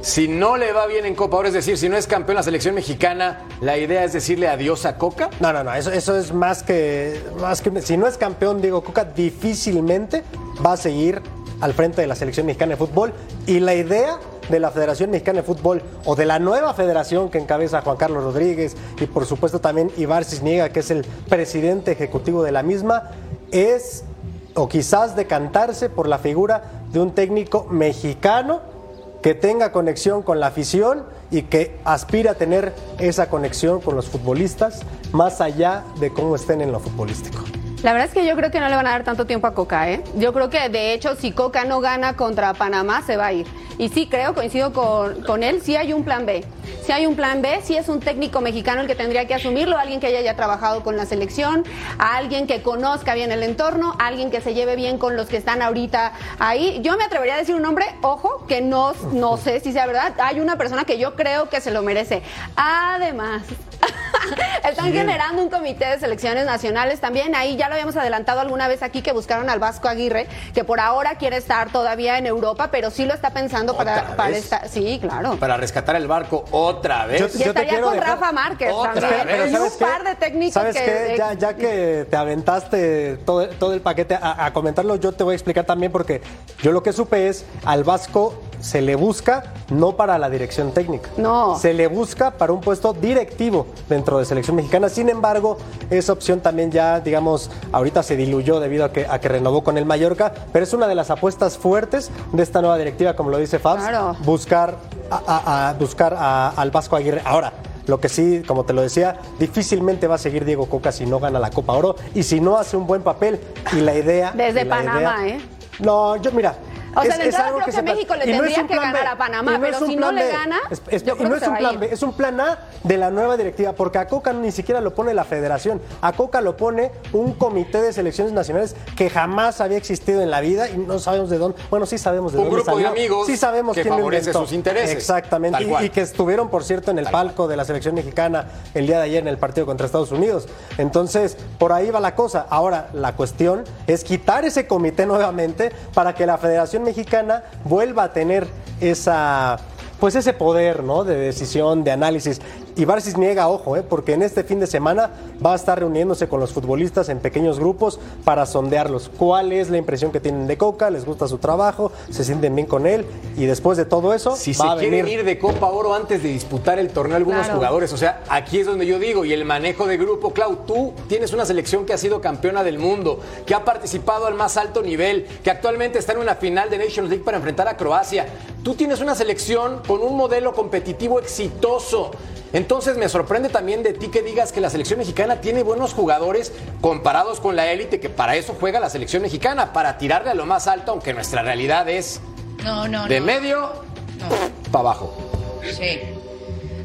si no le va bien en Copa Oro, es decir, si no es campeón la selección mexicana, la idea es decirle adiós a Coca. No, no, no, eso, eso es más que, más que... Si no es campeón Diego Coca, difícilmente va a seguir al frente de la selección mexicana de fútbol. Y la idea de la Federación Mexicana de Fútbol o de la nueva federación que encabeza Juan Carlos Rodríguez y por supuesto también Ibar Cisniega, que es el presidente ejecutivo de la misma, es o quizás decantarse por la figura de un técnico mexicano que tenga conexión con la afición y que aspira a tener esa conexión con los futbolistas más allá de cómo estén en lo futbolístico. La verdad es que yo creo que no le van a dar tanto tiempo a Coca, ¿eh? Yo creo que de hecho si Coca no gana contra Panamá se va a ir. Y sí creo, coincido con, con él, sí hay un plan B. Si hay un plan B, si es un técnico mexicano el que tendría que asumirlo, alguien que haya ya trabajado con la selección, alguien que conozca bien el entorno, alguien que se lleve bien con los que están ahorita ahí. Yo me atrevería a decir un nombre, ojo, que no, no sé si sea verdad. Hay una persona que yo creo que se lo merece. Además, están generando un comité de selecciones nacionales también. Ahí ya lo habíamos adelantado alguna vez aquí que buscaron al Vasco Aguirre, que por ahora quiere estar todavía en Europa, pero sí lo está pensando para, para estar. Sí, claro. Para rescatar el barco otra vez. y estaría con Rafa Márquez también. Y un par de técnicos ¿Sabes qué? Ya, ya, que te aventaste todo, todo el paquete a, a, comentarlo, yo te voy a explicar también porque yo lo que supe es al Vasco se le busca no para la dirección técnica. No. Se le busca para un puesto directivo dentro de selección mexicana. Sin embargo, esa opción también ya, digamos, ahorita se diluyó debido a que, a que renovó con el Mallorca, pero es una de las apuestas fuertes de esta nueva directiva, como lo dice Fabs, claro. buscar, a, a, buscar al Vasco Aguirre. Ahora, lo que sí, como te lo decía, difícilmente va a seguir Diego Coca si no gana la Copa Oro y si no hace un buen papel. Y la idea. Desde Panamá, idea, ¿eh? No, yo, mira. O sea, de entrada creo que México le tendría no que ganar B. a Panamá, no pero si no le gana, es, es, yo y creo no que es un plan B, es un plan A de la nueva directiva, porque a Coca ni siquiera lo pone la federación, a Coca lo pone un comité de selecciones nacionales que jamás había existido en la vida y no sabemos de dónde, bueno, sí sabemos de un dónde grupo salió. de amigos sí sabemos que quién lo favorece inventó. sus intereses. Exactamente, y, y, que estuvieron, por cierto, en el Tal palco cual. de la selección mexicana el día de ayer en el partido contra Estados Unidos. Entonces, por ahí va la cosa. Ahora, la cuestión es quitar ese comité nuevamente para que la Federación Mexicana vuelva a tener esa pues ese poder ¿no? de decisión, de análisis. Y Barcis niega, ojo, ¿eh? porque en este fin de semana va a estar reuniéndose con los futbolistas en pequeños grupos para sondearlos. ¿Cuál es la impresión que tienen de Coca? ¿Les gusta su trabajo? ¿Se sienten bien con él? Y después de todo eso, si va se a venir... quieren ir de Copa Oro antes de disputar el torneo algunos Claro. jugadores. O sea, aquí es donde yo digo, y el manejo de grupo, Clau, tú tienes una selección que ha sido campeona del mundo, que ha participado al más alto nivel, que actualmente está en una final de Nations League para enfrentar a Croacia. Tú tienes una selección con un modelo competitivo exitoso. Entonces me sorprende también de ti que digas que la selección mexicana tiene buenos jugadores comparados con la élite, que para eso juega la selección mexicana, para tirarle a lo más alto, aunque nuestra realidad es No, no, de no. medio No. para abajo. Sí.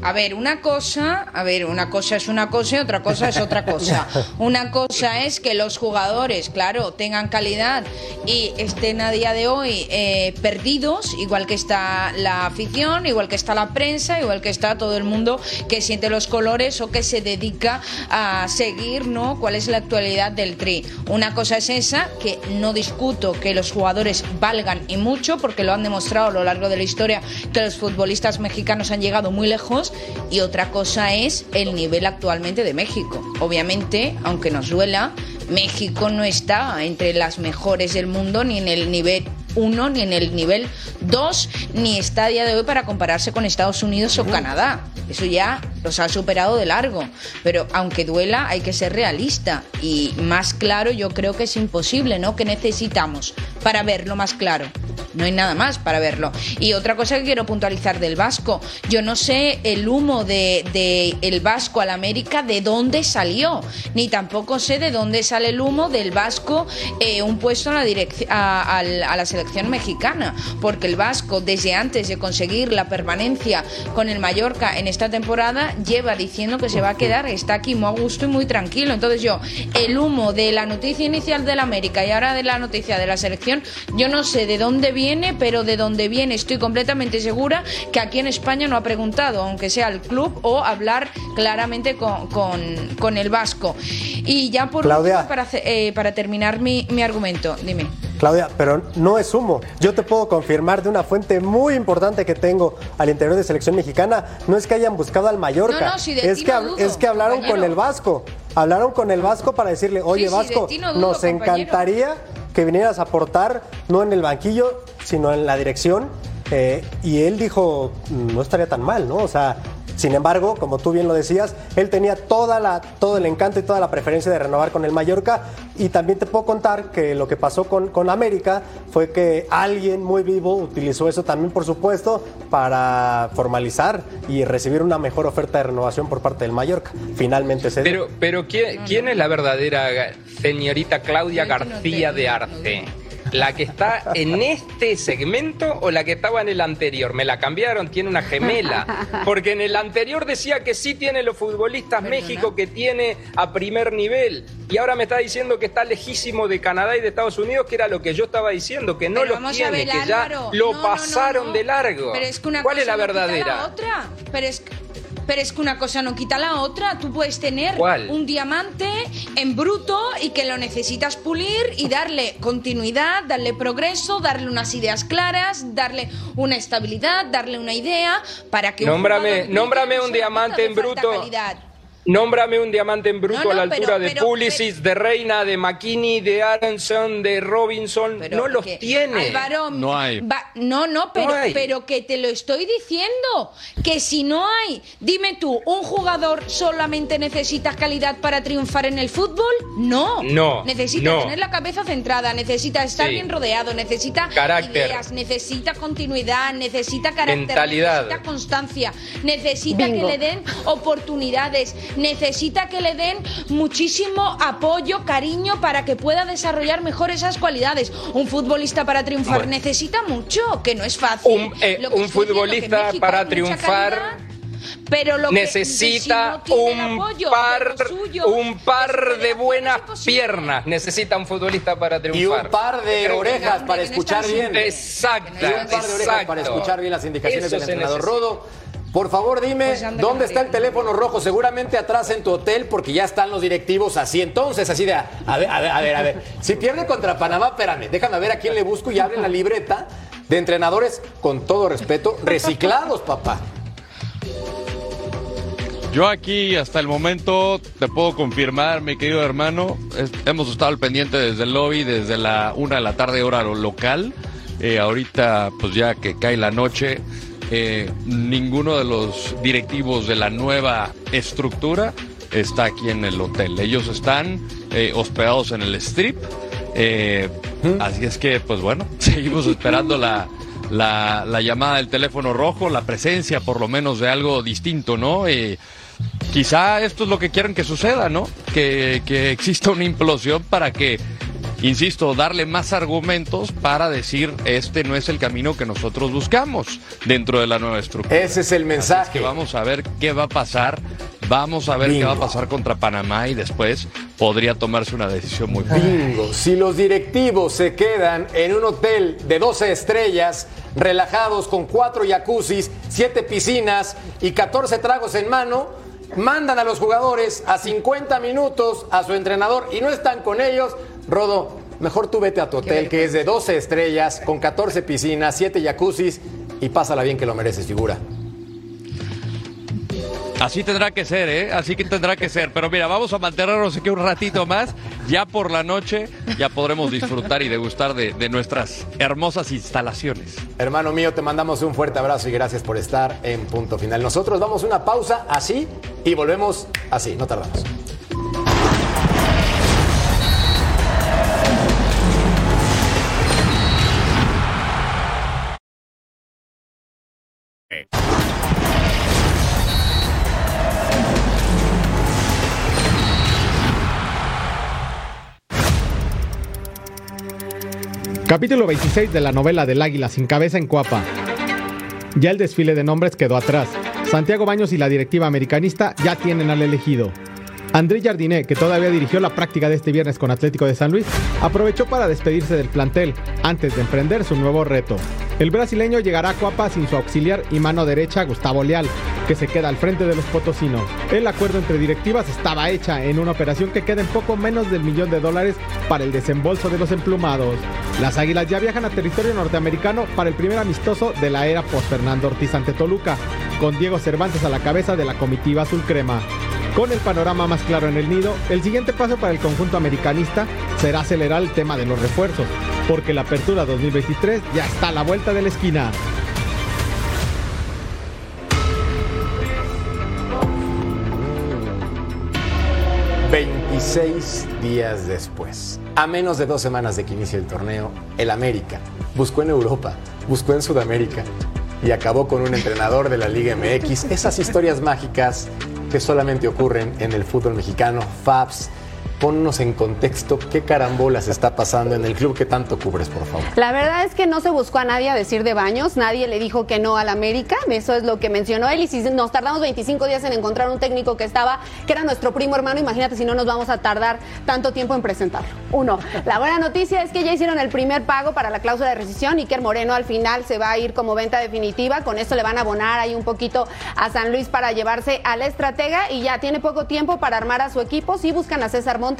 A ver, una cosa, a ver, una cosa es una cosa y otra cosa es otra cosa. Una cosa es que los jugadores, claro, tengan calidad y estén a día de hoy eh, perdidos, igual que está la afición, igual que está la prensa, igual que está todo el mundo que siente los colores o que se dedica a seguir, ¿no? ¿Cuál es la actualidad del Tri? Una cosa es esa, que no discuto que los jugadores valgan y mucho, porque lo han demostrado a lo largo de la historia que los futbolistas mexicanos han llegado muy lejos y otra cosa es el nivel actualmente de México. Obviamente, aunque nos duela, México no está entre las mejores del mundo ni en el nivel 1 ni en el nivel 2 ni está a día de hoy para compararse con Estados Unidos o Canadá. Eso ya los ha superado de largo. Pero aunque duela, hay que ser realista. Y más claro, yo creo que es imposible, ¿no? Que necesitamos para verlo más claro. No hay nada más para verlo. Y otra cosa que quiero puntualizar del Vasco, yo no sé el humo de, de el Vasco al América de dónde salió, ni tampoco sé de dónde sale el humo del Vasco eh, un puesto en la a, a la- a la selección mexicana, porque el Vasco desde antes de conseguir la permanencia con el Mallorca en esta temporada lleva diciendo que se va a quedar, está aquí muy a gusto y muy tranquilo. Entonces yo, el humo de la noticia inicial del América y ahora de la noticia de la selección, yo no sé de dónde dónde viene, pero de dónde viene estoy completamente segura que aquí en España no ha preguntado, aunque sea el club, o hablar claramente con, con- con el vasco. Y ya por Claudia. último, para, eh, para terminar mi, mi argumento, dime. Claudia, pero no es humo. Yo te puedo confirmar de una fuente muy importante que tengo al interior de selección mexicana. No es que hayan buscado al Mallorca, No, no, si de es, que, dudo, es que hablaron con el Vasco. Hablaron con el Vasco para decirle, oye Sí, Vasco, dudo, nos compañero. encantaría que vinieras a aportar, no en el banquillo, sino en la dirección. Eh, y él dijo, "Mm, no estaría tan mal, ¿no? O sea, sin embargo, como tú bien lo decías, él tenía toda la, todo el encanto y toda la preferencia de renovar con el Mallorca. Y también te puedo contar que lo que pasó con, con América fue que alguien muy vivo utilizó eso también, por supuesto, para formalizar y recibir una mejor oferta de renovación por parte del Mallorca. Finalmente se dio. Pero, pero ¿quién, quién es la verdadera señorita Claudia García de Arce? ¿La que está en este segmento o la que estaba en el anterior? Me la cambiaron, tiene una gemela. Porque en el anterior decía que sí tiene los futbolistas México, que tiene a primer nivel. Y ahora me está diciendo que está lejísimo de Canadá y de Estados Unidos, que era lo que yo estaba diciendo, que no a tiene, ver, que ya Álvaro. lo No, no, no, pasaron no. de largo. Pero es que una ¿Cuál es la quita la verdadera? otra. Pero es que- pero es que una cosa no quita la otra. Tú puedes tener ¿Cuál? un diamante en bruto y que lo necesitas pulir y darle continuidad, darle progreso, darle unas ideas claras, darle una estabilidad, darle una idea para que un Nómbrame, brille, nómbrame un diamante en bruto. calidad. Nómbrame un diamante en bruto No, a la altura pero- de pero- Pulisic, de Reina, de McKinney, de Aronson, de Robinson. no los que- tiene. Álvaro, No hay. va- no, no, pero, No hay. pero que te lo estoy diciendo. Que si no hay, dime tú, ¿un jugador solamente necesita calidad para triunfar en el fútbol? No. No, Necesita no. tener la cabeza centrada, necesita estar Sí. bien rodeado, necesita Carácter. ideas, necesita continuidad, necesita carácter, Mentalidad. necesita constancia, necesita Bingo. que le den oportunidades, necesita que le den muchísimo apoyo, cariño para que pueda desarrollar mejor esas cualidades. Un futbolista para triunfar Bueno. necesita mucho, que no es fácil. Un, eh, Lo que un estoy diciendo, que en futbolista para triunfar calidad, pero lo que- necesita si no un apoyo par, un par es de buenas piernas. Necesita un futbolista para Y triunfar. un par de orejas para escuchar bien. Exacto. Y un par de orejas exacto. para escuchar bien las indicaciones Eso del entrenador necesita. Rodo. Por favor, dime, Pues ¿dónde está el teléfono rojo? Seguramente atrás en tu hotel, porque ya están los directivos así. Entonces, así de, a ver, a ver, a ver, a ver. Si pierde contra Panamá, espérame, déjame ver a quién le busco y abre la libreta de entrenadores, con todo respeto, reciclados, papá. Yo aquí hasta el momento te puedo confirmar, mi querido hermano, es- hemos estado al pendiente desde el lobby, desde la una de la tarde hora lo- local. Eh, ahorita, pues ya que cae la noche, eh, ninguno de los directivos de la nueva estructura está aquí en el hotel. Ellos están eh, hospedados en el strip. eh, Así es que, pues bueno, seguimos esperando la, la, la llamada del teléfono rojo, la presencia por lo menos de algo distinto, ¿no? Eh, quizá esto es lo que quieren que suceda, ¿no? Que, que exista una implosión para que, insisto, darle más argumentos para decir este no es el camino que nosotros buscamos dentro de la nueva estructura. Ese es el mensaje. es que vamos a ver qué va a pasar. Vamos a ver qué va a pasar contra Panamá y después podría tomarse una decisión muy Bingo. Si los directivos se quedan en un hotel de 12 estrellas, relajados con cuatro jacuzzis, siete piscinas y 14 tragos en mano, mandan a los jugadores a 50 minutos a su entrenador y no están con ellos, Rodo, mejor tú vete a tu hotel que es de 12 estrellas, con 14 piscinas, 7 jacuzzis y pásala bien que lo mereces, figura. Así tendrá que ser, ¿eh? Así que tendrá que ser. Pero mira, vamos a mantenernos aquí un ratito más. Ya por la noche ya podremos disfrutar y degustar de, de nuestras hermosas instalaciones. Hermano mío, te mandamos un fuerte abrazo y gracias por estar en punto final. Nosotros vamos a una pausa así y volvemos así, no tardamos. Capítulo 26 de la novela del Águila sin cabeza en Cuapa. Ya el desfile de nombres quedó atrás. Santiago Baños y la directiva americanista ya tienen al elegido. André Jardiné, que todavía dirigió la práctica de este viernes con Atlético de San Luis, aprovechó para despedirse del plantel antes de emprender su nuevo reto. El brasileño llegará a Cuapa sin su auxiliar y mano derecha Gustavo Leal, que se queda al frente de los potosinos. El acuerdo entre directivas estaba hecha en una operación que queda en poco menos del millón de dólares para el desembolso de los emplumados. Las Águilas ya viajan a territorio norteamericano para el primer amistoso de la era post Fernando Ortiz ante Toluca, con Diego Cervantes a la cabeza de la comitiva azul crema. Con el panorama más claro en el nido, el siguiente paso para el conjunto americanista será acelerar el tema de los refuerzos, porque la apertura 2023 ya está a la vuelta de la esquina. Seis días después, a menos de dos semanas de que inicie el torneo, el América buscó en Europa, buscó en Sudamérica y acabó con un entrenador de la Liga MX. Esas historias mágicas que solamente ocurren en el fútbol mexicano, Fabs ponnos en contexto qué carambolas está pasando en el club que tanto cubres, por favor. La verdad es que no se buscó a nadie a decir de baños, nadie le dijo que no al América, eso es lo que mencionó él, y si nos tardamos 25 días en encontrar un técnico que estaba, que era nuestro primo hermano, imagínate si no nos vamos a tardar tanto tiempo en presentarlo. Uno, la buena noticia es que ya hicieron el primer pago para la cláusula de rescisión, Iker Moreno al final se va a ir como venta definitiva, con esto le van a abonar ahí un poquito a San Luis para llevarse al estratega y ya tiene poco tiempo para armar a su equipo, si buscan a César Montes,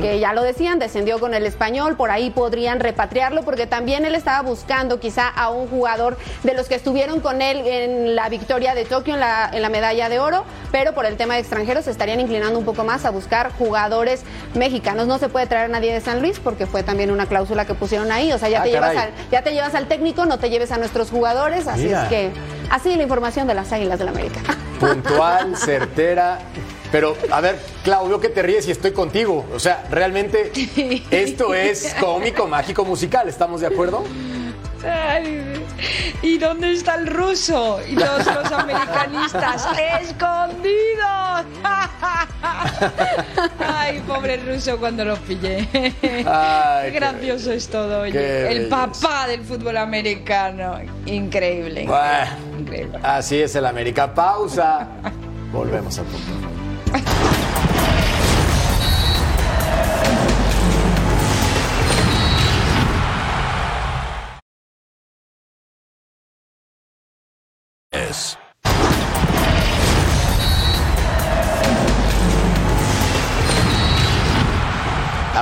que ya lo decían, descendió con el español, por ahí podrían repatriarlo, porque también él estaba buscando quizá a un jugador de los que estuvieron con él en la victoria de Tokio en la, en la medalla de oro, pero por el tema de extranjeros se estarían inclinando un poco más a buscar jugadores mexicanos. No se puede traer a nadie de San Luis porque fue también una cláusula que pusieron ahí, o sea, ya, Ah, te, llevas al, ya te llevas al técnico, no te lleves a nuestros jugadores, así Mira. es que así la información de las Águilas del América. Puntual, certera. Pero, a ver, Clau, veo que te ríes y estoy contigo. O sea, realmente esto es cómico, mágico, musical. ¿Estamos de acuerdo? Ay, ¿Y dónde está el ruso? Y los, los americanistas escondidos. Ay, pobre ruso cuando lo pillé. Ay, gracioso es todo, oye. El papá del fútbol americano. Increíble. Bueno, Increíble. así es el América. Pausa. Volvemos a punto.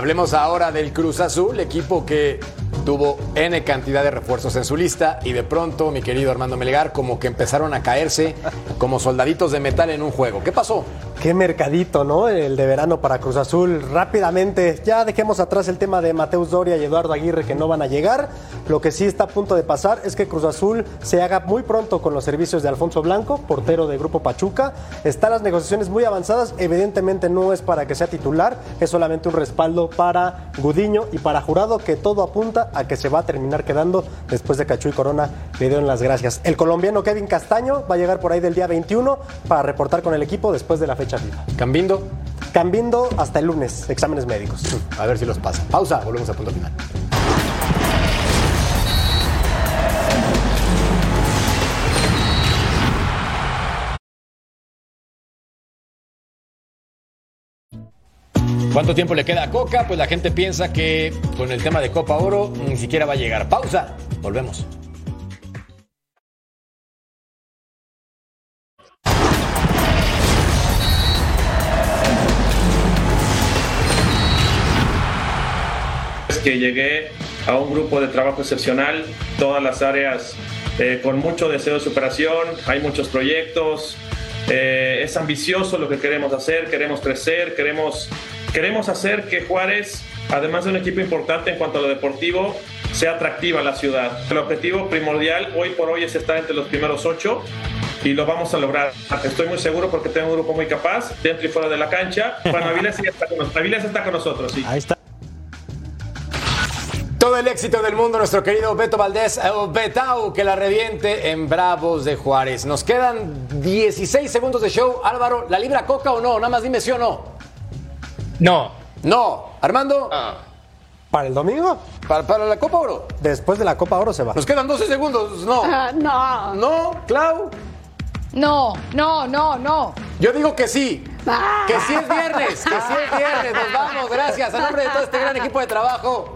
Hablemos ahora del Cruz Azul, equipo que tuvo N cantidad de refuerzos en su lista y de pronto, mi querido Armando Melgar, como que empezaron a caerse como soldaditos de metal en un juego. ¿Qué pasó? Qué mercadito, ¿no? El de verano para Cruz Azul. Rápidamente, ya dejemos atrás el tema de Mateus Doria y Eduardo Aguirre que no van a llegar. Lo que sí está a punto de pasar es que Cruz Azul se haga muy pronto con los servicios de Alfonso Blanco, portero de Grupo Pachuca. Están las negociaciones muy avanzadas. Evidentemente no es para que sea titular, es solamente un respaldo para Gudiño y para Jurado, que todo apunta a que se va a terminar quedando después de Cachu y Corona le dieron las gracias. El colombiano Kevin Castaño va a llegar por ahí del día 21 para reportar con el equipo después de la fecha FIFA. ¿Cambindo? Cambindo hasta el lunes, exámenes médicos. A ver si los pasa. Pausa, volvemos a punto final. ¿Cuánto tiempo le queda a Coca? Pues la gente piensa que con el tema de Copa Oro ni siquiera va a llegar. Pausa, volvemos. Que llegué a un grupo de trabajo excepcional, todas las áreas eh, con mucho deseo de superación, hay muchos proyectos, eh, es ambicioso lo que queremos hacer, queremos crecer, queremos, queremos hacer que Juárez, además de un equipo importante en cuanto a lo deportivo, sea atractiva la ciudad. El objetivo primordial hoy por hoy es estar entre los primeros ocho y lo vamos a lograr. Estoy muy seguro porque tengo un grupo muy capaz, dentro y fuera de la cancha. Bueno, Avilés, está con, nos- Avilés está con nosotros, sí. Ahí está. Todo el éxito del mundo, nuestro querido Beto Valdés, eh, Betao, que la reviente en Bravos de Juárez. Nos quedan 16 segundos de show. Álvaro, ¿la libra Coca o no? Nada más dime sí o no. No. No. Armando. ¿Para el domingo? Para, para la Copa Oro. Después de la Copa Oro se va. Nos quedan 12 segundos. No. Ah, no. No, Clau. No, no, no, no. Yo digo que sí. Que sí es viernes, que sí es viernes. Nos vamos, gracias. A nombre de todo este gran equipo de trabajo.